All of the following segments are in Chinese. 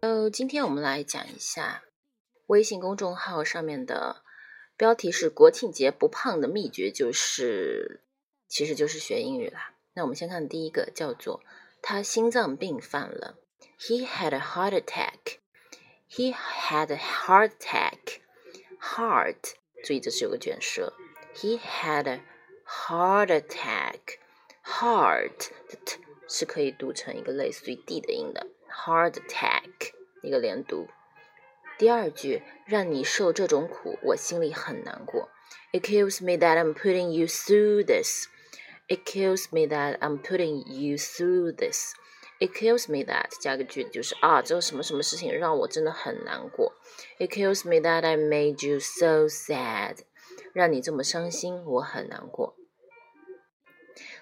呃，今天我们来讲一下微信公众号上面的标题是“国庆节不胖的秘诀”，就是其实就是学英语啦。那我们先看第一个，叫做他心脏病犯了，He had a heart attack. He had a heart attack. Heart，注意这是有个卷舌。He had a heart attack. Heart 的 t 是可以读成一个类似于 d 的音的。Heart attack，一个连读。第二句，让你受这种苦，我心里很难过。It kills me that I'm putting you through this. It kills me that I'm putting you through this. It kills me that 加个句子就是啊，这个什么什么事情让我真的很难过。It kills me that I made you so sad，让你这么伤心，我很难过。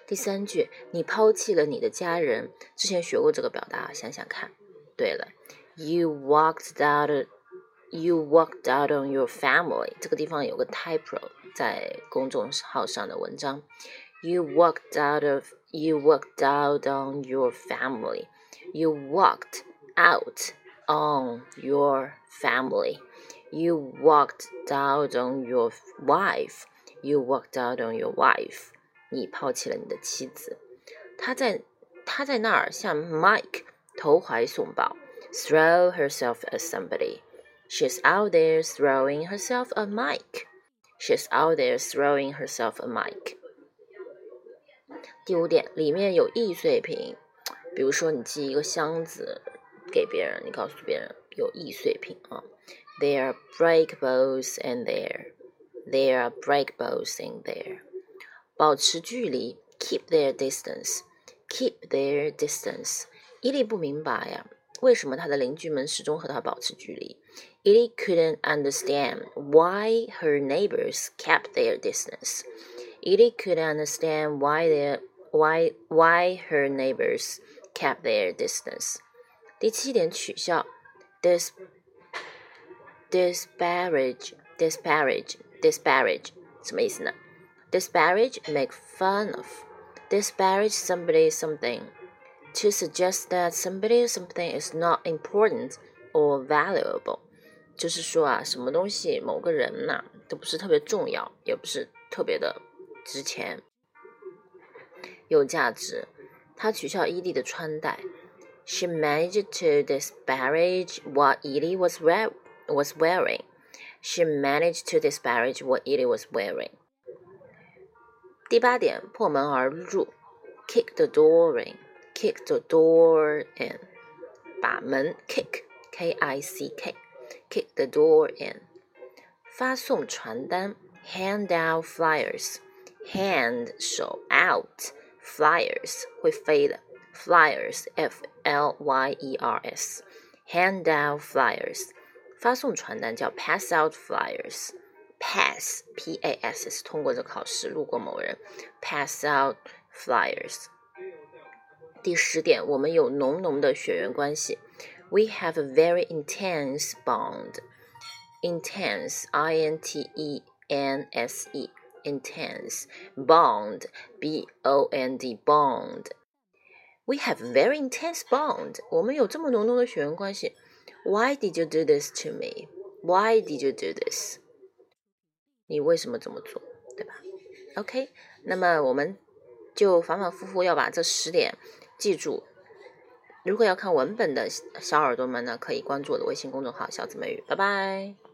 第三句，你抛弃了你的家人。之前学过这个表达，想想看。对了，You walked out, you walked out on your family。这个地方有个 typo，在公众号上的文章。You walked out of, you walked out on your family. You walked out on your family. You walked out on your wife. You walked out on your wife. 你抛弃了你的妻子，她在她在那儿向 Mike 投怀送抱，throw herself at somebody. She's out there throwing herself a Mike. She's out there throwing herself a Mike. 第五点，里面有易碎品，比如说你寄一个箱子给别人，你告诉别人有易碎品啊。There are breakables in there. There are breakables in there. 保持距离，keep their distance，keep their distance。伊利不明白呀，为什么他的邻居们始终和他保持距离？Edie couldn't understand why her neighbors kept their distance. Edie couldn't understand why their why why her neighbors kept their distance. 第七点取笑，dis disparage disparage disparage 什么意思呢 ？disparage, make fun of, disparage somebody something, to suggest that somebody or something is not important or valuable，就是说啊，什么东西、某个人呐、啊，都不是特别重要，也不是特别的值钱、有价值。他取笑伊利的穿戴。She managed to disparage what Edie was was wearing. She managed to disparage what Edie was wearing. 第八点，破门而入，kick the door in，kick the door in，把门 kick，k i c k，kick the door in，发送传单，hand out flyers，hand 手 out flyers 会飞的，flyers，f l y e r s，hand out flyers，发送传单叫 pass out flyers。pass p a s 是通过这考试路过某人，pass out flyers。第十点，我们有浓浓的血缘关系，we have a very intense bond。intense i n t e n s e intense bond b o n d bond。We have a very intense bond。我们有这么浓浓的血缘关系。Why did you do this to me? Why did you do this? 你为什么这么做，对吧？OK，那么我们就反反复复要把这十点记住。如果要看文本的小耳朵们呢，可以关注我的微信公众号“小紫梅语”。拜拜。